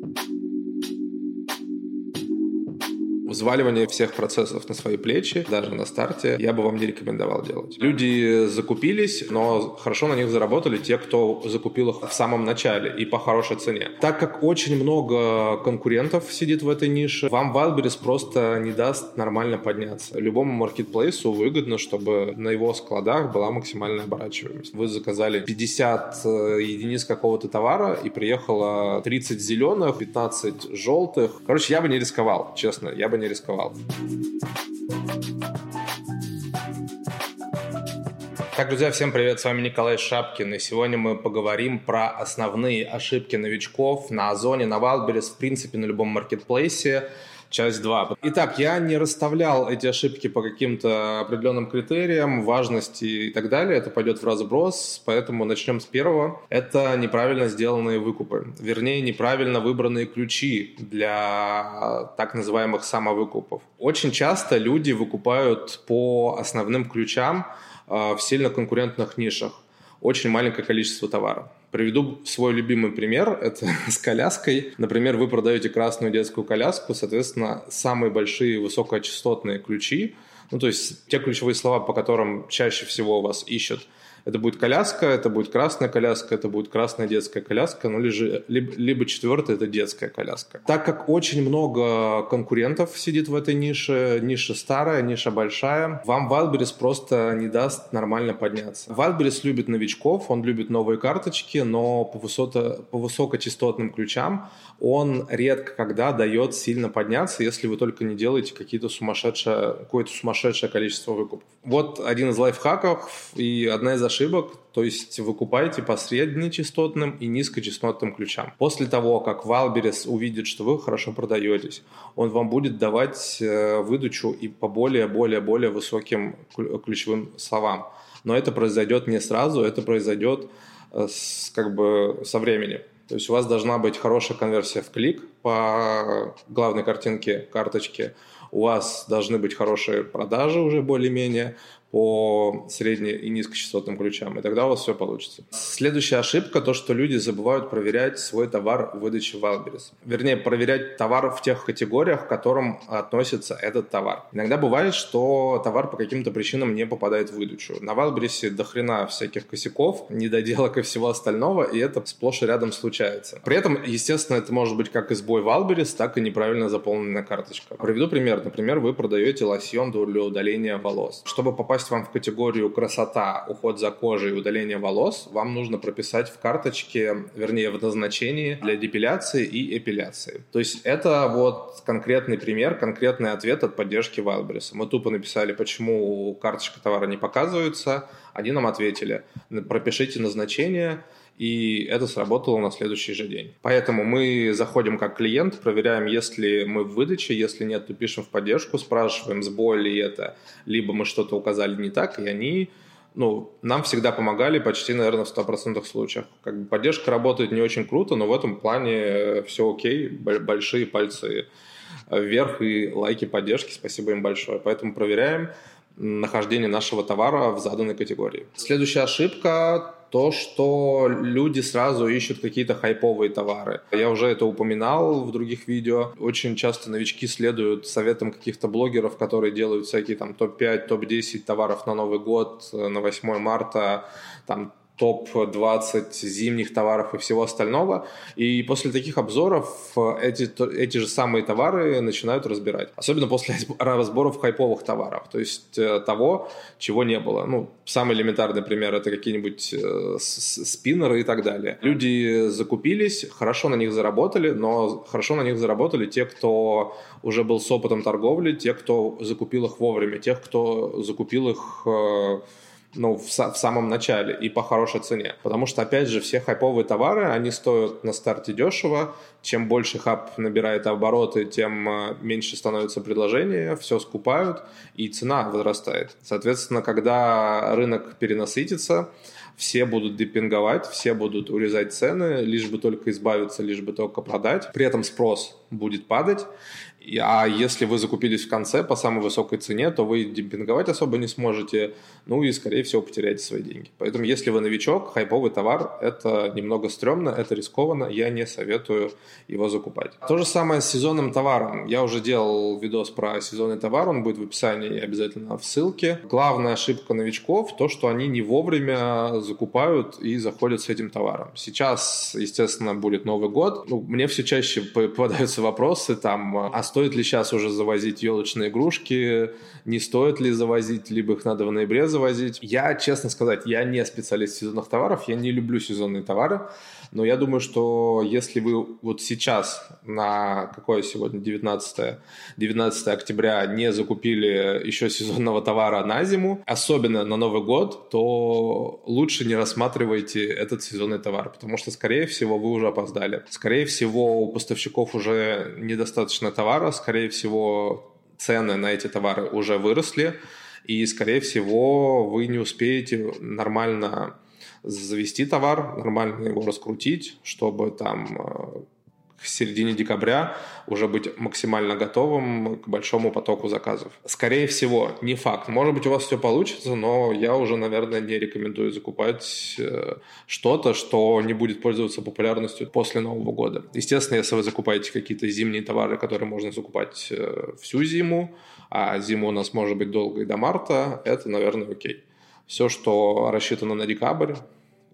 Thank you. Взваливание всех процессов на свои плечи, даже на старте, я бы вам не рекомендовал делать. Люди закупились, но хорошо на них заработали те, кто закупил их в самом начале и по хорошей цене. Так как очень много конкурентов сидит в этой нише, вам Wildberries просто не даст нормально подняться. Любому маркетплейсу выгодно, чтобы на его складах была максимальная оборачиваемость. Вы заказали 50 э, единиц какого-то товара и приехало 30 зеленых, 15 желтых. Короче, я бы не рисковал, честно, я бы не рисковал. Так, друзья, всем привет, с вами Николай Шапкин, и сегодня мы поговорим про основные ошибки новичков на Озоне, на Wildberries, в принципе, на любом маркетплейсе, часть 2. Итак, я не расставлял эти ошибки по каким-то определенным критериям, важности и так далее. Это пойдет в разброс, поэтому начнем с первого. Это неправильно сделанные выкупы. Вернее, неправильно выбранные ключи для так называемых самовыкупов. Очень часто люди выкупают по основным ключам а, в сильно конкурентных нишах. Очень маленькое количество товара. Приведу свой любимый пример, это с коляской. Например, вы продаете красную детскую коляску, соответственно, самые большие высокочастотные ключи, ну, то есть те ключевые слова, по которым чаще всего вас ищут – это будет коляска, это будет красная коляска, это будет красная детская коляска, ну, либо, либо, четвертая это детская коляска. Так как очень много конкурентов сидит в этой нише, ниша старая, ниша большая, вам Wildberries просто не даст нормально подняться. Wildberries любит новичков, он любит новые карточки, но по, высото, по высокочастотным ключам он редко когда дает сильно подняться, если вы только не делаете какие-то сумасшедшее, какое-то сумасшедшее количество выкупов. Вот один из лайфхаков и одна из ошибок то есть выкупаете по среднечастотным и низкочастотным ключам. После того, как Wildberries увидит, что вы хорошо продаетесь, он вам будет давать э, выдачу и по более-более-более высоким ключевым словам. Но это произойдет не сразу, это произойдет э, с, как бы со временем. То есть у вас должна быть хорошая конверсия в клик по главной картинке карточки, у вас должны быть хорошие продажи уже более-менее, по средне- и низкочастотным ключам, и тогда у вас все получится. Следующая ошибка – то, что люди забывают проверять свой товар в выдаче Wildberries. Вернее, проверять товар в тех категориях, к которым относится этот товар. Иногда бывает, что товар по каким-то причинам не попадает в выдачу. На Wildberries до хрена всяких косяков, недоделок и всего остального, и это сплошь и рядом случается. При этом, естественно, это может быть как и сбой Wildberries, так и неправильно заполненная карточка. Приведу пример. Например, вы продаете лосьон для удаления волос. Чтобы попасть попасть вам в категорию красота, уход за кожей, удаление волос, вам нужно прописать в карточке, вернее, в назначении для депиляции и эпиляции. То есть это вот конкретный пример, конкретный ответ от поддержки Wildberries. Мы тупо написали, почему карточка товара не показывается. Они нам ответили, пропишите назначение, и это сработало на следующий же день. Поэтому мы заходим как клиент, проверяем, если мы в выдаче, если нет, то пишем в поддержку, спрашиваем, сбой ли это, либо мы что-то указали не так, и они ну, нам всегда помогали почти, наверное, в 100% случаях. Как бы поддержка работает не очень круто, но в этом плане все окей, большие пальцы вверх и лайки поддержки, спасибо им большое. Поэтому проверяем нахождение нашего товара в заданной категории. Следующая ошибка то, что люди сразу ищут какие-то хайповые товары. Я уже это упоминал в других видео. Очень часто новички следуют советам каких-то блогеров, которые делают всякие там топ-5, топ-10 товаров на Новый год, э, на 8 марта, там топ-20 зимних товаров и всего остального. И после таких обзоров э, эти, эти же самые товары начинают разбирать. Особенно после разборов хайповых товаров. То есть э, того, чего не было. Ну, самый элементарный пример это какие-нибудь э, спиннеры и так далее. Люди закупились, хорошо на них заработали, но хорошо на них заработали те, кто уже был с опытом торговли, те, кто закупил их вовремя, тех, кто закупил их ну, в, в самом начале и по хорошей цене. Потому что, опять же, все хайповые товары, они стоят на старте дешево. Чем больше хаб набирает обороты, тем э, меньше становится предложение, все скупают, и цена возрастает. Соответственно, когда рынок перенасытится, все будут депинговать, все будут урезать цены, лишь бы только избавиться, лишь бы только продать. При этом спрос будет падать, а если вы закупились в конце по самой высокой цене, то вы демпинговать особо не сможете, ну и, скорее всего, потеряете свои деньги. Поэтому, если вы новичок, хайповый товар – это немного стрёмно, это рискованно, я не советую его закупать. То же самое с сезонным товаром. Я уже делал видос про сезонный товар, он будет в описании обязательно в ссылке. Главная ошибка новичков – то, что они не вовремя закупают и заходят с этим товаром. Сейчас, естественно, будет Новый год. Ну, мне все чаще попадаются вопросы там, а стоит ли сейчас уже завозить елочные игрушки, не стоит ли завозить, либо их надо в ноябре завозить. Я, честно сказать, я не специалист сезонных товаров, я не люблю сезонные товары, но я думаю, что если вы вот сейчас на какое сегодня 19, 19 октября не закупили еще сезонного товара на зиму, особенно на Новый год, то лучше не рассматривайте этот сезонный товар, потому что, скорее всего, вы уже опоздали. Скорее всего, у поставщиков уже недостаточно товара, скорее всего, цены на эти товары уже выросли, и, скорее всего, вы не успеете нормально завести товар, нормально его раскрутить, чтобы там э, к середине декабря уже быть максимально готовым к большому потоку заказов. Скорее всего, не факт. Может быть, у вас все получится, но я уже, наверное, не рекомендую закупать э, что-то, что не будет пользоваться популярностью после Нового года. Естественно, если вы закупаете какие-то зимние товары, которые можно закупать э, всю зиму, а зима у нас может быть долгой до марта, это, наверное, окей. Все, что рассчитано на декабрь,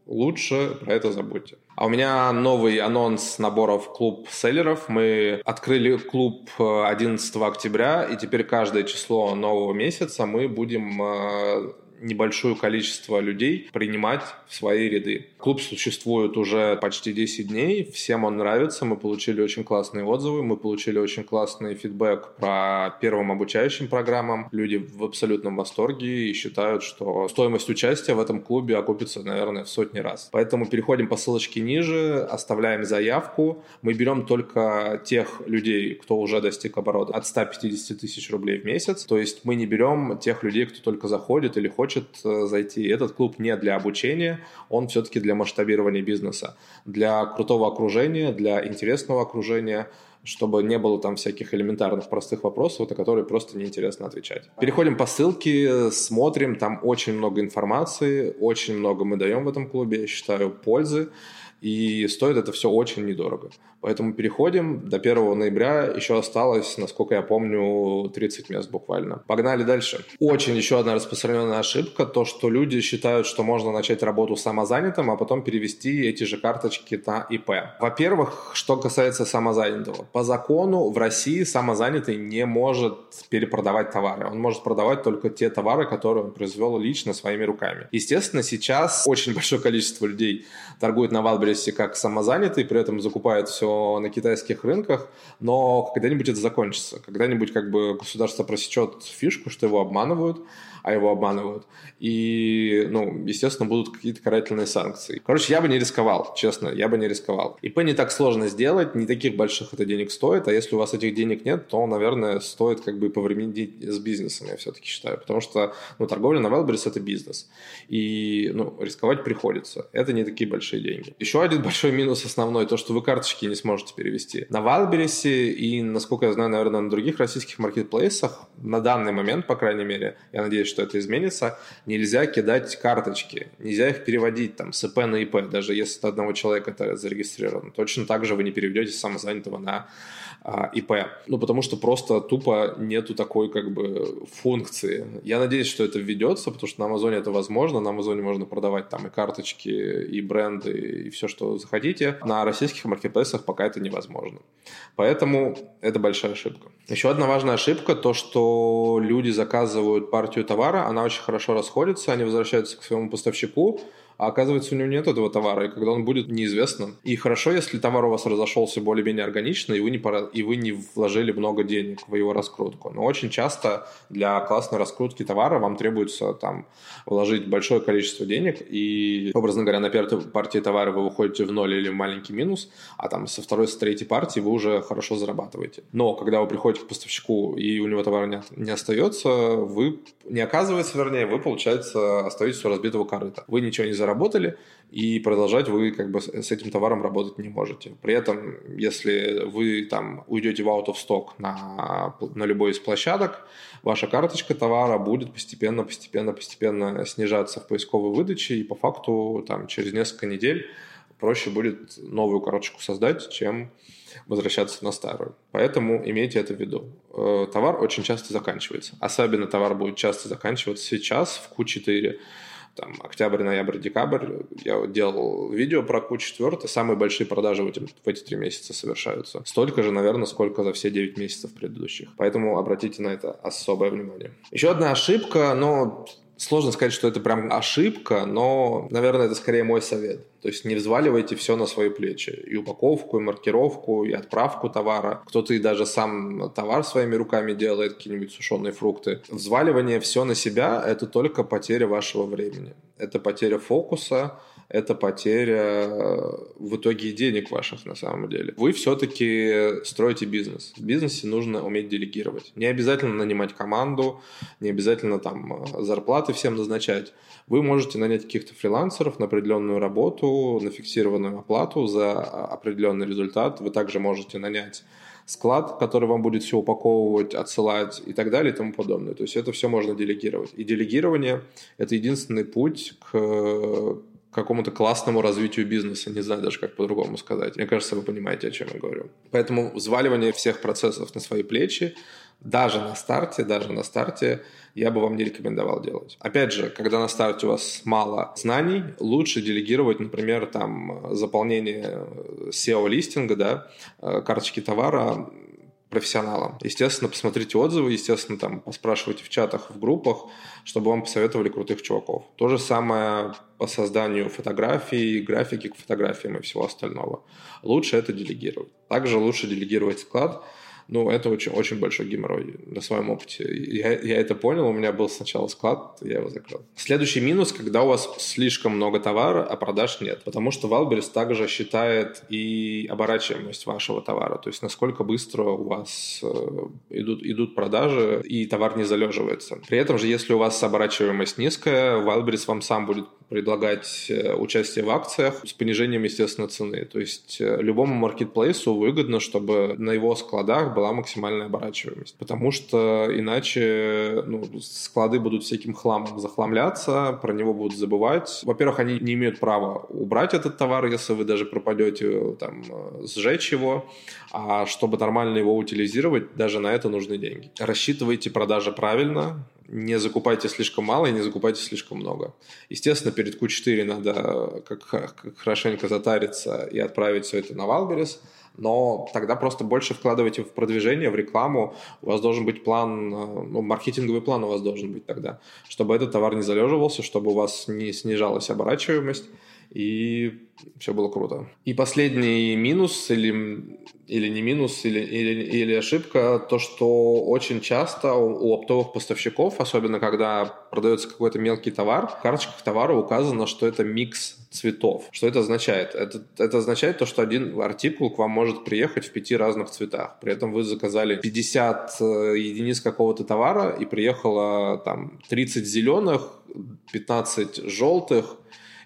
лучше про это забудьте. А у меня новый анонс наборов клуб селлеров. Мы открыли клуб 11 э, октября, и теперь каждое число нового месяца мы будем э, небольшое количество людей принимать в свои ряды. Клуб существует уже почти 10 дней, всем он нравится, мы получили очень классные отзывы, мы получили очень классный фидбэк про первым обучающим программам. Люди в абсолютном восторге и считают, что стоимость участия в этом клубе окупится, наверное, в сотни раз. Поэтому переходим по ссылочке ниже, оставляем заявку. Мы берем только тех людей, кто уже достиг оборота от 150 тысяч рублей в месяц. То есть мы не берем тех людей, кто только заходит или хочет хочет э, зайти. Этот клуб не для обучения, он все-таки для масштабирования бизнеса, для крутого окружения, для интересного окружения, чтобы не было там всяких элементарных простых вопросов, на которые просто неинтересно отвечать. Переходим по ссылке, смотрим, там очень много информации, очень много мы даем в этом клубе, я считаю, пользы. И стоит это все очень недорого. Поэтому переходим. До 1 ноября еще осталось, насколько я помню, 30 мест буквально. Погнали дальше. Очень еще одна распространенная ошибка, то, что люди считают, что можно начать работу самозанятым, а потом перевести эти же карточки на ИП. Во-первых, что касается самозанятого. По закону в России самозанятый не может перепродавать товары. Он может продавать только те товары, которые он произвел лично своими руками. Естественно, сейчас очень большое количество людей торгует на Валбере Wildberries как самозанятый, при этом закупает все на китайских рынках, но когда-нибудь это закончится. Когда-нибудь как бы государство просечет фишку, что его обманывают, а его обманывают. И, ну, естественно, будут какие-то карательные санкции. Короче, я бы не рисковал, честно, я бы не рисковал. ИП не так сложно сделать, не таких больших это денег стоит, а если у вас этих денег нет, то, наверное, стоит как бы повременить с бизнесом, я все-таки считаю. Потому что, ну, торговля на Wildberries – это бизнес. И, ну, рисковать приходится. Это не такие большие деньги. Еще один большой минус основной, то, что вы карточки не сможете перевести. На Wildberries и, насколько я знаю, наверное, на других российских маркетплейсах, на данный момент, по крайней мере, я надеюсь, что это изменится, нельзя кидать карточки, нельзя их переводить там с ИП на ИП, даже если это одного человека это зарегистрировано. Точно так же вы не переведете самозанятого на а, ИП. Ну, потому что просто тупо нету такой как бы функции. Я надеюсь, что это введется, потому что на Амазоне это возможно. На Амазоне можно продавать там и карточки, и бренды, и все, что захотите. На российских маркетплейсах пока это невозможно. Поэтому это большая ошибка. Еще одна важная ошибка, то, что люди заказывают партию товара, она очень хорошо расходится, они возвращаются к своему поставщику, а оказывается у него нет этого товара, и когда он будет неизвестным. И хорошо, если товар у вас разошелся более-менее органично, и вы, не пора... и вы не вложили много денег в его раскрутку. Но очень часто для классной раскрутки товара вам требуется там вложить большое количество денег, и, образно говоря, на первой партии товара вы выходите в ноль или в маленький минус, а там со второй, с третьей партии вы уже хорошо зарабатываете. Но когда вы приходите к поставщику, и у него товара не, не остается, вы, не оказывается, вернее, вы, получается, остаетесь у разбитого корыта. Вы ничего не заработали, и продолжать вы как бы с этим товаром работать не можете. При этом, если вы там уйдете в out of stock на, на любой из площадок, ваша карточка товара будет постепенно, постепенно, постепенно снижаться в поисковой выдаче, и по факту там через несколько недель проще будет новую карточку создать, чем возвращаться на старую. Поэтому имейте это в виду. Э, товар очень часто заканчивается. Особенно товар будет часто заканчиваться сейчас в Q4 там, октябрь, ноябрь, декабрь. Я делал видео про Q4, самые большие продажи в эти, в эти три месяца совершаются. Столько же, наверное, сколько за все 9 месяцев предыдущих. Поэтому обратите на это особое внимание. Еще одна ошибка, но Сложно сказать, что это прям ошибка, но, наверное, это скорее мой совет. То есть не взваливайте все на свои плечи. И упаковку, и маркировку, и отправку товара. Кто-то и даже сам товар своими руками делает, какие-нибудь сушеные фрукты. Взваливание все на себя – это только потеря вашего времени. Это потеря фокуса, это потеря э, в итоге денег ваших на самом деле. Вы все-таки строите бизнес. В бизнесе нужно уметь делегировать. Не обязательно нанимать команду, не обязательно там э, зарплаты всем назначать. Вы можете нанять каких-то фрилансеров на определенную работу, на фиксированную оплату за определенный результат. Вы также можете нанять склад, который вам будет все упаковывать, отсылать и так далее и тому подобное. То есть это все можно делегировать. И делегирование – это единственный путь к какому-то классному развитию бизнеса. Не знаю даже, как по-другому сказать. Мне кажется, вы понимаете, о чем я говорю. Поэтому взваливание всех процессов на свои плечи, даже на старте, даже на старте, я бы вам не рекомендовал делать. Опять же, когда на старте у вас мало знаний, лучше делегировать, например, там заполнение SEO-листинга, да, э, карточки товара профессионалам. Естественно, посмотрите отзывы, естественно, там поспрашивайте в чатах, в группах, чтобы вам посоветовали крутых чуваков. То же самое по созданию фотографий, графики к фотографиям и всего остального. Лучше это делегировать. Также лучше делегировать склад, ну, это очень, очень большой геморрой на своем опыте. Я, я это понял, у меня был сначала склад, я его закрыл. Следующий минус, когда у вас слишком много товара, а продаж нет. Потому что Wildberries также считает и оборачиваемость вашего товара. То есть, насколько быстро у вас э, идут, идут продажи, и товар не залеживается. При этом же, если у вас оборачиваемость низкая, Wildberries вам сам будет предлагать э, участие в акциях с понижением, естественно, цены. То есть э, любому маркетплейсу выгодно, чтобы на его складах была максимальная оборачиваемость. Потому что иначе ну, склады будут всяким хламом захламляться, про него будут забывать. Во-первых, они не имеют права убрать этот товар, если вы даже пропадете, там, э, сжечь его. А чтобы нормально его утилизировать, даже на это нужны деньги. Рассчитывайте продажи правильно, не закупайте слишком мало и не закупайте слишком много. Естественно, перед Q4 надо как, как хорошенько затариться и отправить все это на Wildberries, но тогда просто больше вкладывайте в продвижение, в рекламу. У вас должен быть план, ну, маркетинговый план у вас должен быть тогда, чтобы этот товар не залеживался, чтобы у вас не снижалась оборачиваемость, и все было круто. И последний минус или, или не минус, или, или, или ошибка, то, что очень часто у, оптовых поставщиков, особенно когда продается какой-то мелкий товар, в карточках товара указано, что это микс цветов. Что это означает? Это, это означает то, что один артикул к вам может приехать в пяти разных цветах. При этом вы заказали 50 э, единиц какого-то товара и приехало там 30 зеленых, 15 желтых,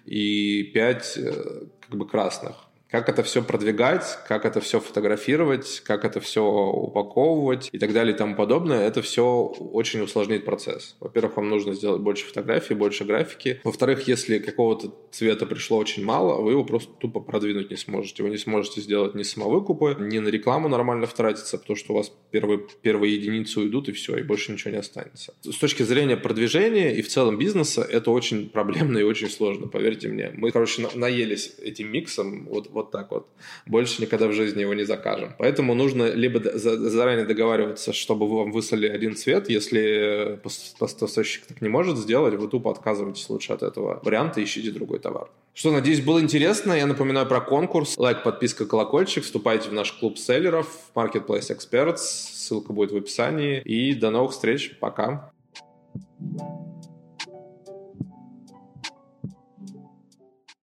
и 5 э, как бы красных. Как это все продвигать, как это все фотографировать, как это все упаковывать и так далее и тому подобное, это все очень усложнит процесс. Во-первых, вам нужно сделать больше фотографий, больше графики. Во-вторых, если какого-то цвета пришло очень мало, вы его просто тупо продвинуть не сможете. Вы не сможете сделать ни самовыкупы, ни на рекламу нормально втратиться, потому что у вас первые, первые единицы уйдут и все, и больше ничего не останется. С точки зрения продвижения и в целом бизнеса это очень проблемно и очень сложно, поверьте мне. Мы, короче, наелись этим миксом, вот вот так вот. Больше никогда в жизни его не закажем. Поэтому нужно либо заранее договариваться, чтобы вам выслали один цвет. Если поставщик так не может сделать, вы тупо отказываетесь лучше от этого варианта ищите другой товар. Что, надеюсь, было интересно. Я напоминаю про конкурс. Лайк, подписка, колокольчик. Вступайте в наш клуб селлеров Marketplace Experts. Ссылка будет в описании. И до новых встреч. Пока. thank you